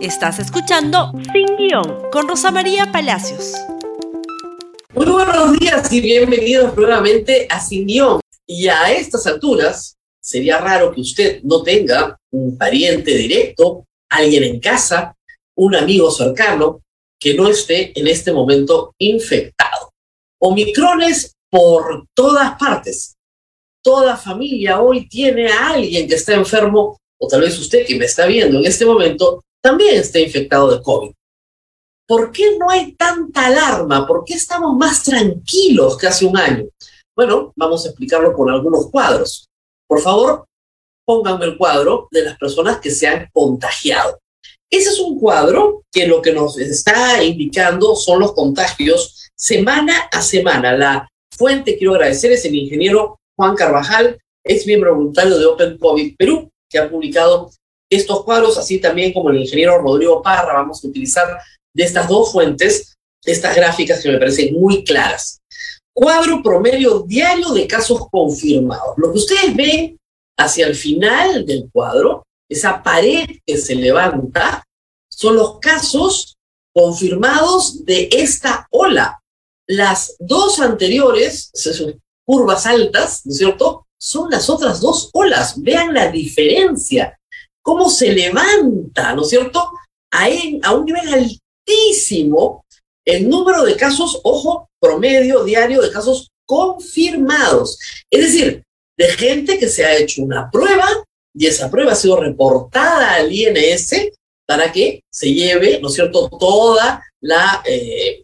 Estás escuchando Sin Guión con Rosa María Palacios. Muy buenos días y bienvenidos nuevamente a Sin Guión. Y a estas alturas, sería raro que usted no tenga un pariente directo, alguien en casa, un amigo cercano que no esté en este momento infectado. Omicrones por todas partes. Toda familia hoy tiene a alguien que está enfermo, o tal vez usted que me está viendo en este momento, también está infectado de COVID. ¿Por qué no hay tanta alarma? ¿Por qué estamos más tranquilos que hace un año? Bueno, vamos a explicarlo con algunos cuadros. Por favor, pónganme el cuadro de las personas que se han contagiado. Ese es un cuadro que lo que nos está indicando son los contagios semana a semana. La fuente, quiero agradecer, es el ingeniero Juan Carvajal, ex miembro voluntario de Open COVID Perú, que ha publicado estos cuadros, así también como el ingeniero Rodrigo Parra, vamos a utilizar de estas dos fuentes estas gráficas que me parecen muy claras. Cuadro promedio diario de casos confirmados. Lo que ustedes ven hacia el final del cuadro, esa pared que se levanta, son los casos confirmados de esta ola. Las dos anteriores, curvas altas, ¿no es cierto? Son las otras dos olas. Vean la diferencia cómo se levanta, ¿no es cierto? A, un nivel altísimo el número de casos, ojo, promedio diario de casos confirmados. Es decir, de gente que se ha hecho una prueba y esa prueba ha sido reportada al INS para que se lleve, ¿no es cierto?, toda la eh,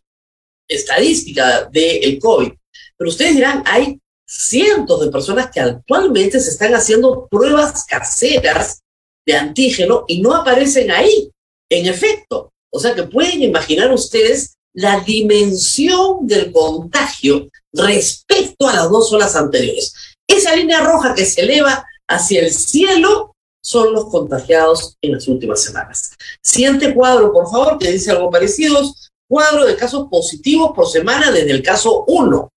estadística del COVID. Pero ustedes dirán, hay cientos de personas que actualmente se están haciendo pruebas caseras de antígeno y no aparecen ahí, en efecto. O sea que pueden imaginar ustedes la dimensión del contagio respecto a las dos olas anteriores. Esa línea roja que se eleva hacia el cielo son los contagiados en las últimas semanas. Siguiente cuadro, por favor, que dice algo parecido. Cuadro de casos positivos por semana desde el caso 1.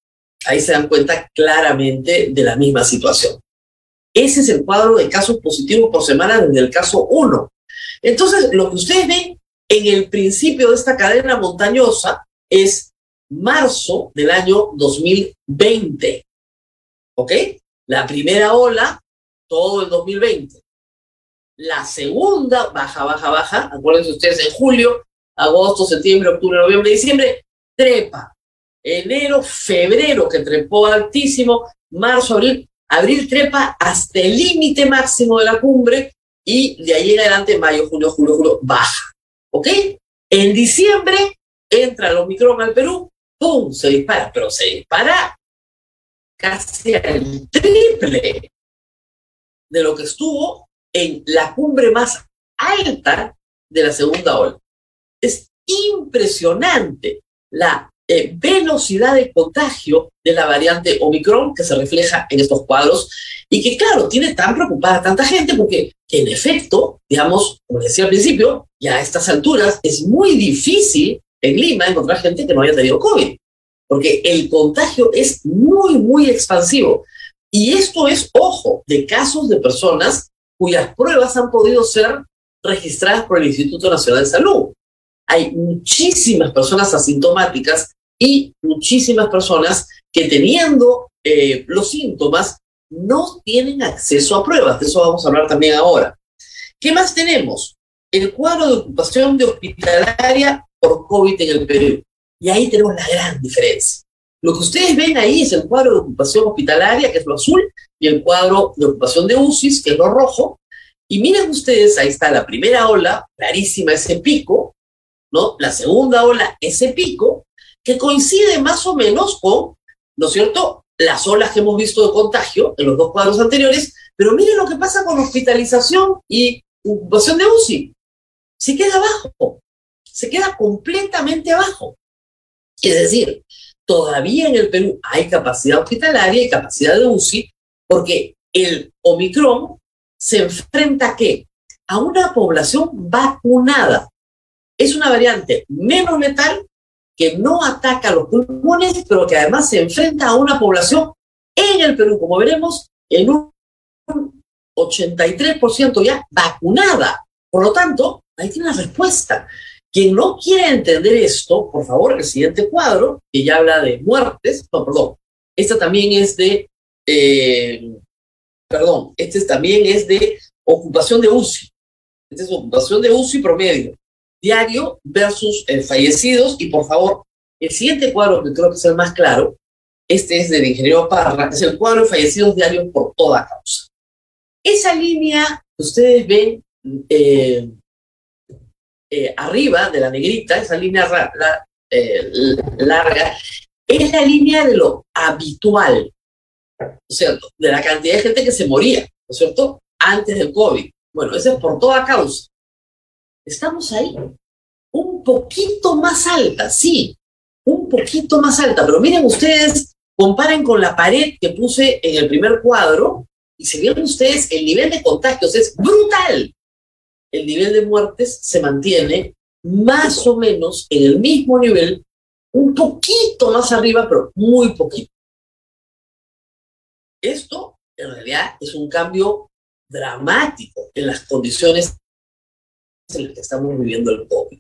Ahí se dan cuenta claramente de la misma situación. Ese es el cuadro de casos positivos por semana desde el caso 1. Entonces, lo que ustedes ven en el principio de esta cadena montañosa es marzo del año 2020. ¿Ok? La primera ola, todo el 2020. La segunda, baja, baja, baja, acuérdense ustedes, en julio, agosto, septiembre, octubre, noviembre, diciembre, trepa. Enero, febrero, que trepó altísimo, marzo, abril, Abril trepa hasta el límite máximo de la cumbre y de ahí en adelante, mayo, junio, julio, julio, baja. ¿Ok? En diciembre entra el Omicron al Perú, ¡pum! Se dispara, pero se dispara casi al triple de lo que estuvo en la cumbre más alta de la segunda ola. Es impresionante la eh, velocidad de contagio de la variante Omicron que se refleja en estos cuadros y que, claro, tiene tan preocupada a tanta gente porque, en efecto, digamos, como decía al principio, ya a estas alturas es muy difícil en Lima encontrar gente que no haya tenido COVID, porque el contagio es muy, muy expansivo. Y esto es, ojo, de casos de personas cuyas pruebas han podido ser registradas por el Instituto Nacional de Salud. Hay muchísimas personas asintomáticas y muchísimas personas que teniendo eh, los síntomas no tienen acceso a pruebas. De eso vamos a hablar también ahora. ¿Qué más tenemos? El cuadro de ocupación de hospitalaria por COVID en el Perú. Y ahí tenemos la gran diferencia. Lo que ustedes ven ahí es el cuadro de ocupación hospitalaria, que es lo azul, y el cuadro de ocupación de UCIs, que es lo rojo. Y miren ustedes, ahí está la primera ola, clarísima ese pico, ¿no? La segunda ola, ese pico, que coincide más o menos con, ¿no es cierto?, las olas que hemos visto de contagio en los dos cuadros anteriores, pero miren lo que pasa con hospitalización y ocupación de UCI. Se queda abajo, se queda completamente abajo. Es decir, todavía en el Perú hay capacidad hospitalaria y capacidad de UCI, porque el Omicron se enfrenta a qué? A una población vacunada. Es una variante menos letal que no ataca los pulmones, pero que además se enfrenta a una población en el Perú, como veremos, en un 83% ya vacunada. Por lo tanto, Ahí tiene la respuesta. Quien no quiere entender esto, por favor, el siguiente cuadro, que ya habla de muertes, no, perdón, esta también es de, eh, perdón, este también es de ocupación de UCI. Esta es ocupación de UCI promedio, diario versus eh, fallecidos. Y por favor, el siguiente cuadro, que creo que es el más claro, este es del ingeniero Parra, es el cuadro de fallecidos diarios por toda causa. Esa línea que ustedes ven eh, eh, arriba de la negrita, esa línea larga, es la línea de lo habitual, ¿no cierto? De la cantidad de gente que se moría, ¿no es cierto? Antes del COVID. Bueno, ese es por toda causa. Estamos ahí. Un poquito más alta, sí, un poquito más alta, pero miren ustedes, comparen con la pared que puse en el primer cuadro y si ven ustedes, el nivel de contagios es brutal el nivel de muertes se mantiene más o menos en el mismo nivel, un poquito más arriba, pero muy poquito. Esto en realidad es un cambio dramático en las condiciones en las que estamos viviendo el COVID.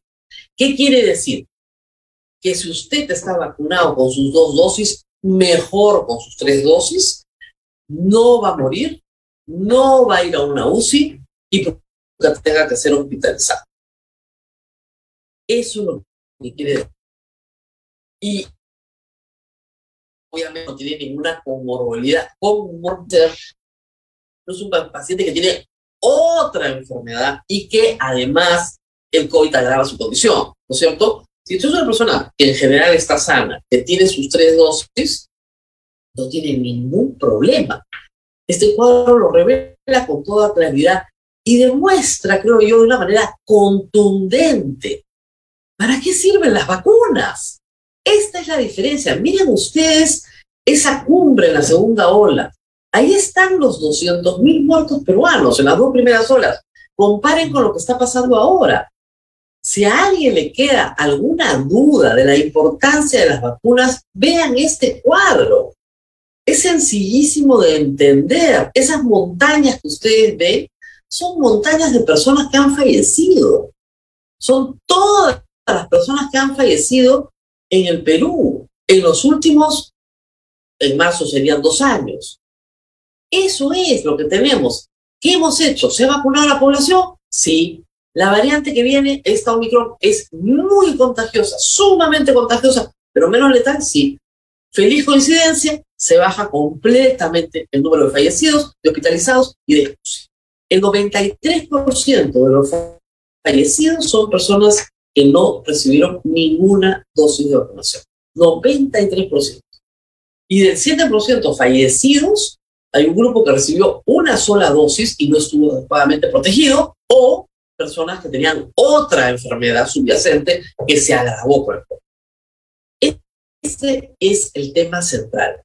¿Qué quiere decir? Que si usted está vacunado con sus dos dosis, mejor con sus tres dosis, no va a morir, no va a ir a una UCI y tenga que ser hospitalizado. Eso es lo que quiere decir. Y obviamente no tiene ninguna comorbilidad. Comorbilidad es un paciente que tiene otra enfermedad y que además el COVID agrava su condición, ¿no es cierto? Si usted es una persona que en general está sana, que tiene sus tres dosis, no tiene ningún problema. Este cuadro lo revela con toda claridad y demuestra, creo yo, de una manera contundente. ¿Para qué sirven las vacunas? Esta es la diferencia. Miren ustedes esa cumbre en la segunda ola. Ahí están los 200 mil muertos peruanos en las dos primeras olas. Comparen con lo que está pasando ahora. Si a alguien le queda alguna duda de la importancia de las vacunas, vean este cuadro. Es sencillísimo de entender. Esas montañas que ustedes ven son montañas de personas que han fallecido. Son todas las personas que han fallecido en el Perú en los últimos, en marzo serían dos años. Eso es lo que tenemos. ¿Qué hemos hecho? ¿Se ha vacunado la población? Sí. La variante que viene, esta Omicron, es muy contagiosa, sumamente contagiosa, pero menos letal, sí. Feliz coincidencia, se baja completamente el número de fallecidos, de hospitalizados y de el 93% de los fallecidos son personas que no recibieron ninguna dosis de vacunación. 93%. Y del 7% fallecidos, hay un grupo que recibió una sola dosis y no estuvo adecuadamente protegido, o personas que tenían otra enfermedad subyacente que se agravó con el COVID. Este es el tema central.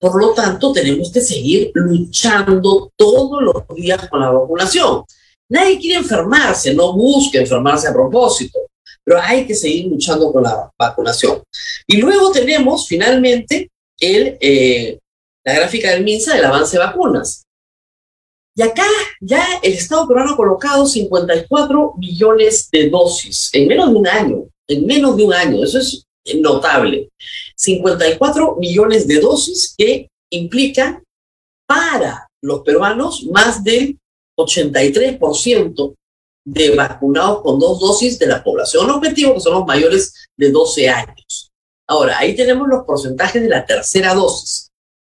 Por lo tanto, tenemos que seguir luchando todos los días con la vacunación. Nadie quiere enfermarse, no busque enfermarse a propósito, pero hay que seguir luchando con la vacunación. Y luego tenemos finalmente el, eh, la gráfica del MINSA del avance de vacunas. Y acá ya el Estado peruano ha colocado 54 millones de dosis en menos de un año, en menos de un año. Eso es notable. 54 millones de dosis que implican para los peruanos más del 83% de vacunados con dos dosis de la población objetivo, que son los mayores de 12 años. Ahora, ahí tenemos los porcentajes de la tercera dosis.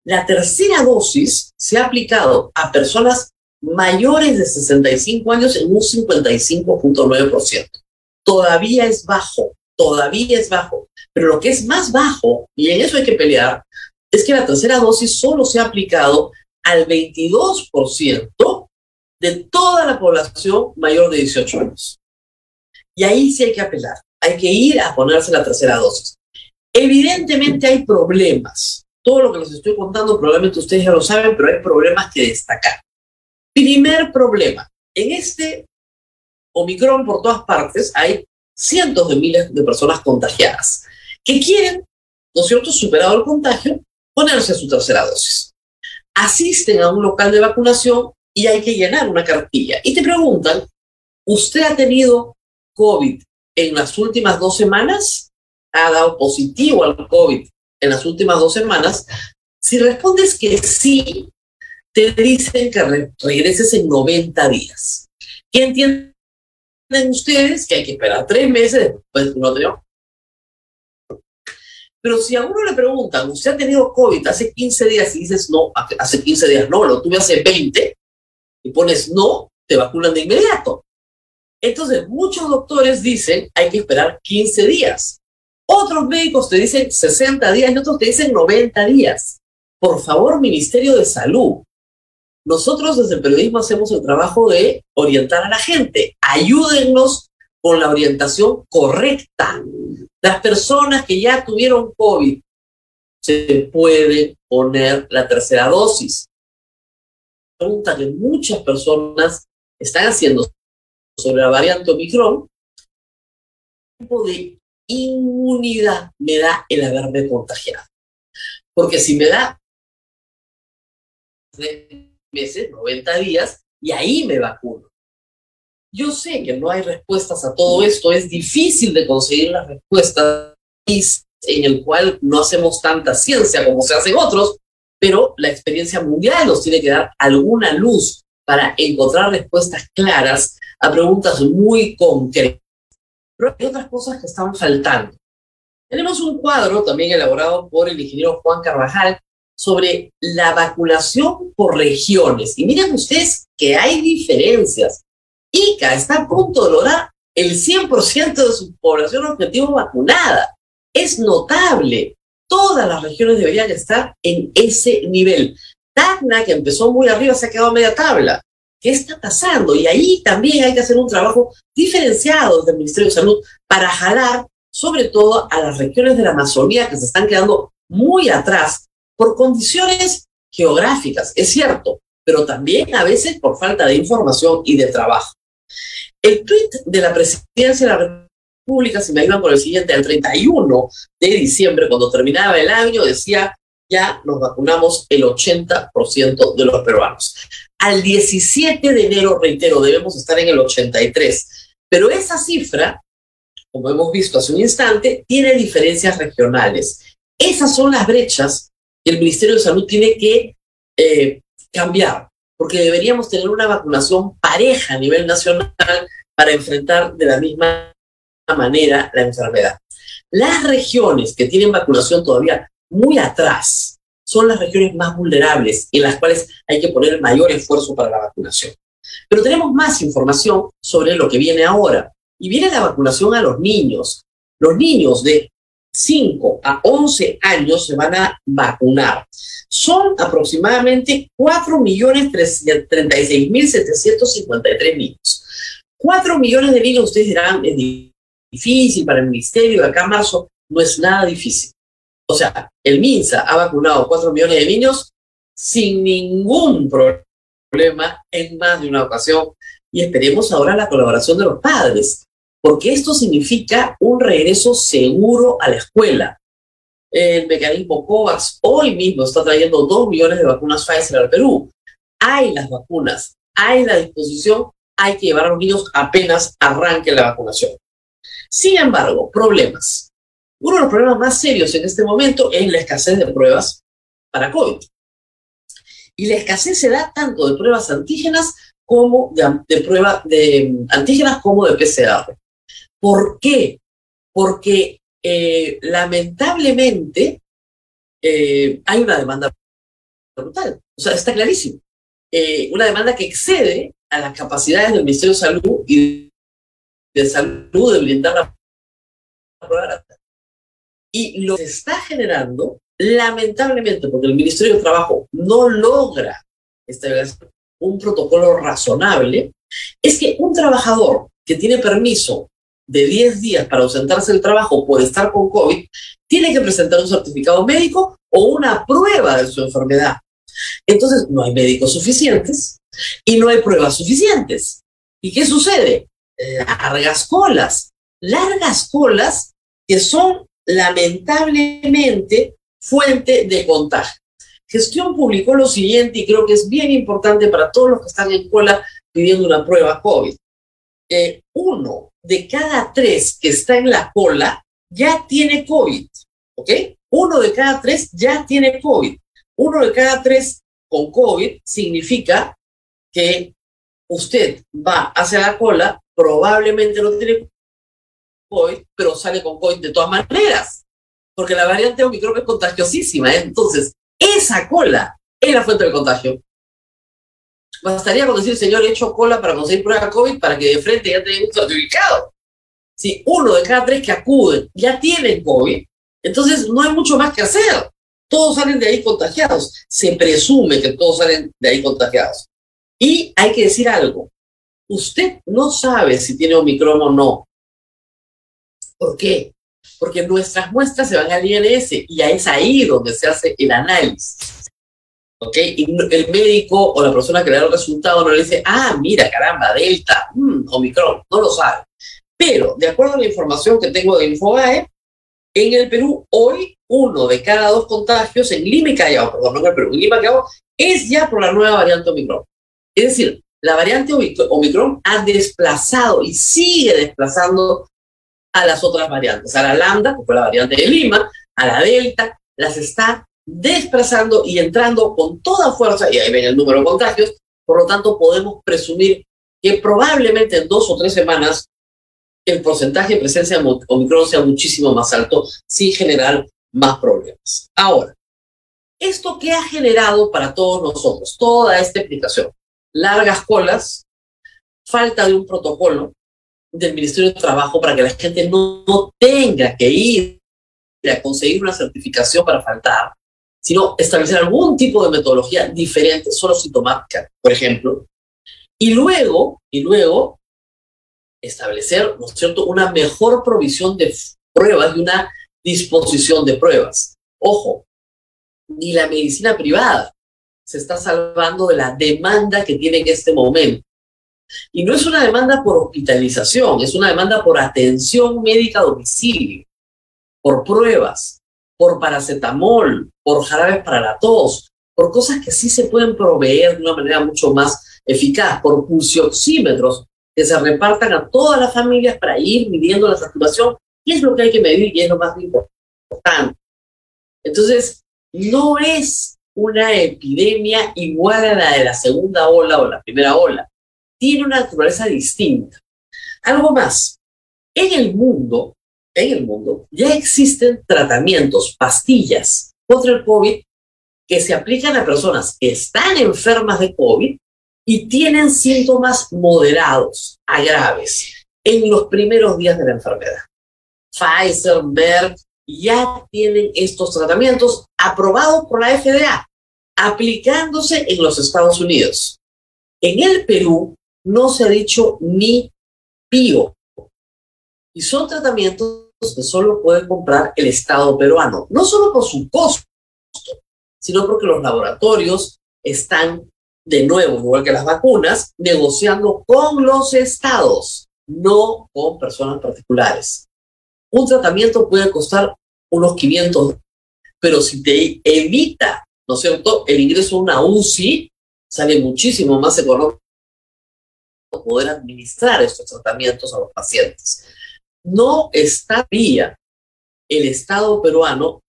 La tercera dosis se ha aplicado a personas mayores de 65 años en un 55.9%. Todavía es bajo, todavía es bajo. Pero lo que es más bajo, y en eso hay que pelear, es que la tercera dosis solo se ha aplicado al 22% de toda la población mayor de 18 años. Y ahí sí hay que apelar, hay que ir a ponerse la tercera dosis. Evidentemente hay problemas. Todo lo que les estoy contando probablemente ustedes ya lo saben, pero hay problemas que destacar. Primer problema, en este Omicron por todas partes hay cientos de miles de personas contagiadas que quieren, ¿no es cierto?, superado el contagio, ponerse su tercera dosis. Asisten a un local de vacunación y hay que llenar una cartilla. Y te preguntan, ¿usted ha tenido COVID en las últimas dos semanas? ¿Ha dado positivo al COVID en las últimas dos semanas? Si respondes que sí, te dicen que regreses en 90 días. ¿Qué entienden ustedes? Que hay que esperar tres meses después de un Pero si a uno le preguntan, ¿usted ha tenido COVID hace 15 días? Y dices, no, hace 15 días no, lo tuve hace 20, y pones no, te vacunan de inmediato. Entonces, muchos doctores dicen, hay que esperar 15 días. Otros médicos te dicen 60 días y otros te dicen 90 días. Por favor, Ministerio de Salud, nosotros desde el periodismo hacemos el trabajo de orientar a la gente. Ayúdennos con la orientación correcta. Las personas que ya tuvieron COVID se puede poner la tercera dosis. Pregunta que muchas personas están haciendo sobre la variante Omicron. ¿Qué tipo de inmunidad me da el haberme contagiado? Porque si me da meses, 90 días, y ahí me vacuno. Yo sé que no hay respuestas a todo esto, es difícil de conseguir las respuestas en el cual no hacemos tanta ciencia como se hacen otros, pero la experiencia mundial nos tiene que dar alguna luz para encontrar respuestas claras a preguntas muy concretas. Pero hay otras cosas que están faltando. Tenemos un cuadro también elaborado por el ingeniero Juan Carvajal sobre la vacunación por regiones. Y miren ustedes que hay diferencias. ICA está a punto de lograr el 100% de su población objetivo vacunada. Es notable. Todas las regiones deberían estar en ese nivel. Tacna, que empezó muy arriba, se ha quedado a media tabla. ¿Qué está pasando? Y ahí también hay que hacer un trabajo diferenciado del Ministerio de Salud para jalar sobre todo a las regiones de la Amazonía que se están quedando muy atrás por condiciones geográficas, es cierto, pero también a veces por falta de información y de trabajo. El tuit de la presidencia de la República, si me ayudan por el siguiente, el 31 de diciembre, cuando terminaba el año, decía, ya nos vacunamos el 80% de los peruanos. Al 17 de enero, reitero, debemos estar en el 83. Pero esa cifra, como hemos visto hace un instante, tiene diferencias regionales. Esas son las brechas el Ministerio de Salud tiene que eh, cambiar, porque deberíamos tener una vacunación pareja a nivel nacional para enfrentar de la misma manera la enfermedad. Las regiones que tienen vacunación todavía muy atrás son las regiones más vulnerables en las cuales hay que poner mayor esfuerzo para la vacunación. Pero tenemos más información sobre lo que viene ahora. Y viene la vacunación a los niños. Los niños de 5 a 11 años se van a vacunar. Son aproximadamente 4.036.753 niños. 4 millones de niños, ustedes dirán, es difícil para el ministerio, acá marzo, no es nada difícil. O sea, el MINSA ha vacunado 4 millones de niños sin ningún problema en más de una ocasión y esperemos ahora la colaboración de los padres porque esto significa un regreso seguro a la escuela. El mecanismo COVAX hoy mismo está trayendo dos millones de vacunas Pfizer al Perú. Hay las vacunas, hay la disposición, hay que llevar a los niños apenas arranque la vacunación. Sin embargo, problemas. Uno de los problemas más serios en este momento es la escasez de pruebas para COVID. Y la escasez se da tanto de pruebas antígenas como de, de de antígenas como de PCR. ¿Por qué? Porque eh, lamentablemente eh, hay una demanda brutal. O sea, está clarísimo. Eh, una demanda que excede a las capacidades del Ministerio de Salud y de Salud de brindar la prueba Y lo que está generando, lamentablemente, porque el Ministerio de Trabajo no logra establecer un protocolo razonable, es que un trabajador que tiene permiso de 10 días para ausentarse del trabajo por estar con COVID, tiene que presentar un certificado médico o una prueba de su enfermedad. Entonces, no hay médicos suficientes y no hay pruebas suficientes. ¿Y qué sucede? Largas colas, largas colas que son lamentablemente fuente de contagio. Gestión publicó lo siguiente y creo que es bien importante para todos los que están en cola pidiendo una prueba COVID. Eh, uno de cada tres que está en la cola ya tiene COVID, ¿ok? Uno de cada tres ya tiene COVID. Uno de cada tres con COVID significa que usted va hacia la cola, probablemente no tiene COVID, pero sale con COVID de todas maneras, porque la variante Omicron es contagiosísima. Entonces, esa cola es la fuente del contagio. Bastaría con decir, señor, he hecho cola para conseguir prueba COVID para que de frente ya tenga un certificado. Si uno de cada tres que acuden ya tiene COVID, entonces no hay mucho más que hacer. Todos salen de ahí contagiados. Se presume que todos salen de ahí contagiados. Y hay que decir algo. Usted no sabe si tiene Omicron o no. ¿Por qué? Porque nuestras muestras se van al INS y es ahí donde se hace el análisis. ¿Ok? Y el médico o la persona que le da el resultado no le dice, ah, mira, caramba, Delta, mmm, Omicron, no lo sabe. Pero, de acuerdo a la información que tengo de Infobae, en el Perú, hoy, uno de cada dos contagios en Lima y Callao, perdón, no en el Perú, en Lima y Callao, es ya por la nueva variante Omicron. Es decir, la variante Omicron ha desplazado y sigue desplazando a las otras variantes, a la lambda, que fue la variante de Lima, a la delta, las está desplazando y entrando con toda fuerza, y ahí ven el número de contagios, por lo tanto podemos presumir que probablemente en dos o tres semanas el porcentaje de presencia de Omicron sea muchísimo más alto sin generar más problemas. Ahora, ¿esto qué ha generado para todos nosotros? Toda esta explicación. Largas colas, falta de un protocolo del Ministerio de Trabajo para que la gente no, tenga que ir a conseguir una certificación para faltar, sino establecer algún tipo de metodología diferente, solo sintomática, por ejemplo. Y luego, y luego, establecer, ¿no una mejor provisión de pruebas y una disposición de pruebas. Ojo, ni la medicina privada se está salvando de la demanda que tiene en este momento. Y no es una demanda por hospitalización, es una demanda por atención médica a domicilio, por pruebas, por paracetamol, por jarabes para la tos, por cosas que sí se pueden proveer de una manera mucho más eficaz, por pulsioxímetros que se repartan a todas las familias para ir midiendo la saturación, y es lo que hay que medir y es lo más importante. Entonces, no es una epidemia igual a la de la segunda ola o la primera ola. Tiene una naturaleza distinta. Algo más, en el mundo, en el mundo, ya existen tratamientos, pastillas contra el COVID que se aplican a personas que están enfermas de COVID y tienen síntomas moderados a graves en los primeros días de la enfermedad. Pfizer, Merck ya tienen estos tratamientos aprobados por la FDA, aplicándose en los Estados Unidos. En el Perú no se ha dicho ni pío. Y son tratamientos que solo puede comprar el Estado peruano, no solo por su costo, sino porque los laboratorios están de nuevo, igual que las vacunas, negociando con los estados, no con personas particulares. Un tratamiento puede costar unos 500, pero si te evita, ¿no es cierto?, el ingreso a una UCI, sale muchísimo más económico poder administrar estos tratamientos a los pacientes. No está vía el Estado peruano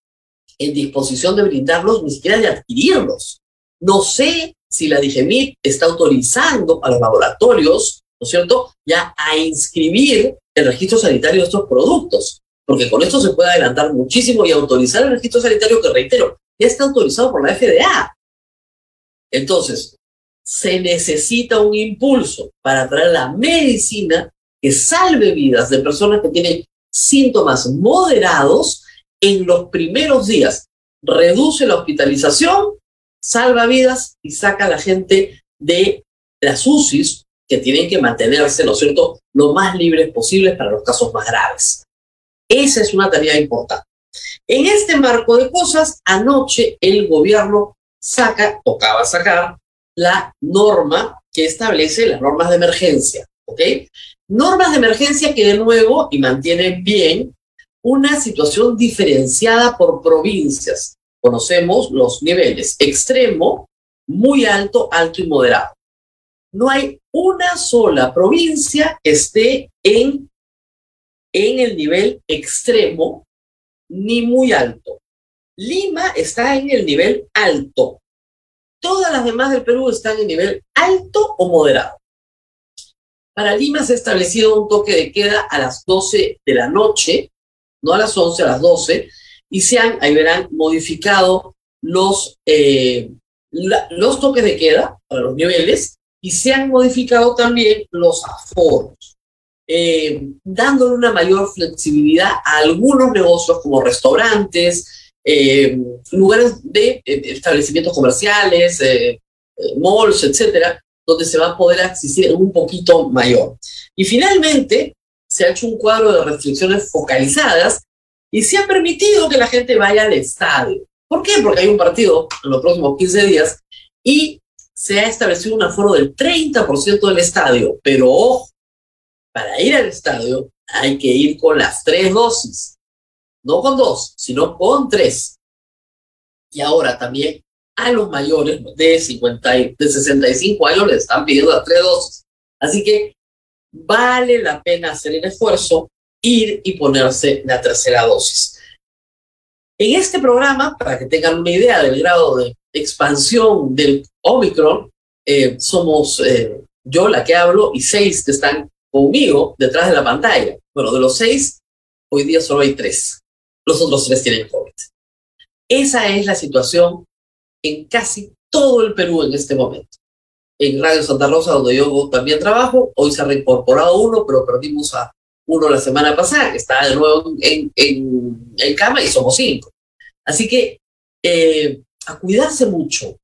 en disposición de brindarlos, ni siquiera de adquirirlos. No sé si la DIGEMIT está autorizando a los laboratorios, ¿no es cierto?, ya a inscribir el registro sanitario de estos productos, porque con esto se puede adelantar muchísimo y autorizar el registro sanitario que, reitero, ya está autorizado por la FDA. Entonces, se necesita un impulso para traer la medicina que salve vidas de personas que tienen síntomas moderados en los primeros días. Reduce la hospitalización salva vidas y saca a la gente de las UCIs que tienen que mantenerse, ¿no es cierto?, lo más libres posibles para los casos más graves. Esa es una tarea importante. En este marco de cosas, anoche el gobierno saca, tocaba sacar, la norma que establece las normas de emergencia, ¿ok? Normas de emergencia que de nuevo, y mantienen bien, una situación diferenciada por provincias conocemos los niveles extremo, muy alto, alto y moderado. No hay una sola provincia que esté en en el nivel extremo ni muy alto. Lima está en el nivel alto. Todas las demás del Perú están en nivel alto o moderado. Para Lima se ha establecido un toque de queda a las 12 de la noche, no a las 11, a las 12, y se han, ahí verán, modificado los, eh, los toques de queda para los niveles y se han modificado también los aforos, eh, dándole una mayor flexibilidad a algunos negocios como restaurantes, eh, lugares de establecimientos comerciales, malls, etcétera, donde se va a poder acceder un poquito mayor. Y finalmente, se ha hecho un cuadro de restricciones focalizadas y se ha permitido que la gente vaya al estadio. ¿Por qué? Porque hay un partido en los próximos 15 días y se ha establecido un aforo del 30% del estadio. Pero ojo, para ir al estadio hay que ir con las tres dosis. No con dos, sino con tres. Y ahora también a los mayores de, 50 de 65 años les están pidiendo las tres dosis. Así que vale la pena hacer el esfuerzo ir y ponerse la tercera dosis. En este programa, para que tengan una idea del grado de expansión del Omicron, eh, somos eh, yo la que hablo y seis que están conmigo detrás de la pantalla. Bueno, de los seis, hoy día solo hay tres. Los otros tres tienen COVID. Esa es la situación en casi todo el Perú en este momento. En Radio Santa Rosa, donde yo también trabajo, hoy se ha reincorporado uno, pero perdimos a uno la semana pasada, que está de nuevo en, en, cama y somos cinco. Así que eh, a cuidarse mucho,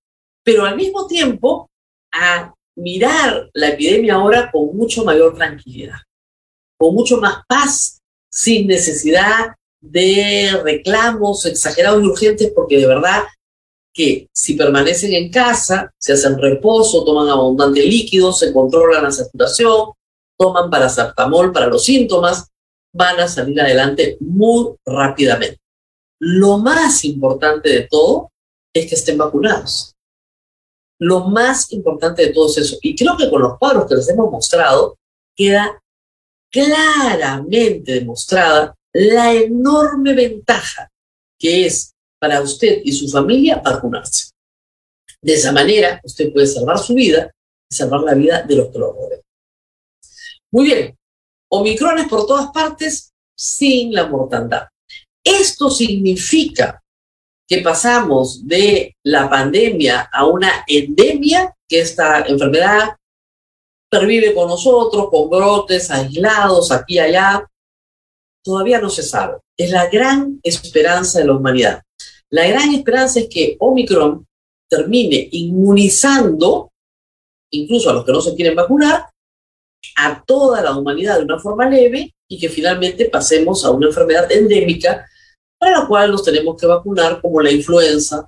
pero al mismo tiempo a mirar la epidemia ahora con mucho mayor tranquilidad, con mucho más paz, sin necesidad de reclamos exagerados y urgentes, porque de verdad que si permanecen en casa, se hacen reposo, toman abundante líquido, se controla la saturación, toman paracetamol para los síntomas, van a salir adelante muy rápidamente. Lo más importante de todo es que estén vacunados. Lo más importante de todo es eso. Y creo que con los cuadros que les hemos mostrado queda claramente demostrada la enorme ventaja que es para usted y su familia vacunarse. De esa manera, usted puede salvar su vida y salvar la vida de los que lo rodean. Muy bien, Omicrones por todas partes sin la mortandad. Esto significa que pasamos de la pandemia a una endemia, que esta enfermedad pervive con nosotros, con brotes aislados aquí y allá. Todavía no se sabe. Es la gran esperanza de la humanidad. La gran esperanza es que Omicron termine inmunizando, incluso a los que no se quieren vacunar, a toda la humanidad de una forma leve y que finalmente pasemos a una enfermedad endémica para la cual nos tenemos que vacunar como la influenza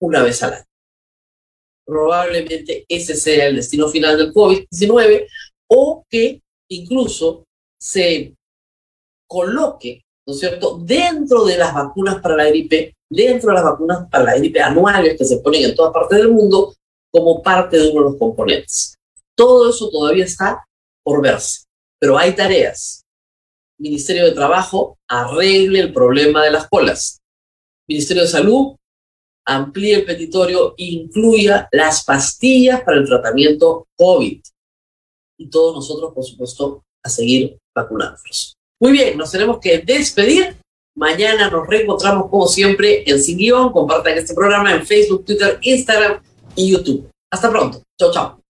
una vez al año. Probablemente ese sea el destino final del COVID-19 o que incluso se coloque, ¿no es cierto?, dentro de las vacunas para la gripe, dentro de las vacunas para la gripe anuales que se ponen en todas partes del mundo como parte de uno de los componentes. Todo eso todavía está por verse. Pero hay tareas. Ministerio de Trabajo arregle el problema de las colas. Ministerio de Salud amplíe el petitorio e incluya las pastillas para el tratamiento COVID. Y todos nosotros, por supuesto, a seguir vacunándonos. Muy bien, nos tenemos que despedir. Mañana nos reencontramos como siempre en Sin Guión. Compartan este programa en Facebook, Twitter, Instagram y YouTube. Hasta pronto. Chao, chao.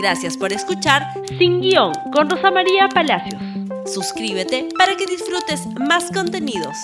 Gracias por escuchar Sin Guión con Rosa María Palacios. Suscríbete para que disfrutes más contenidos.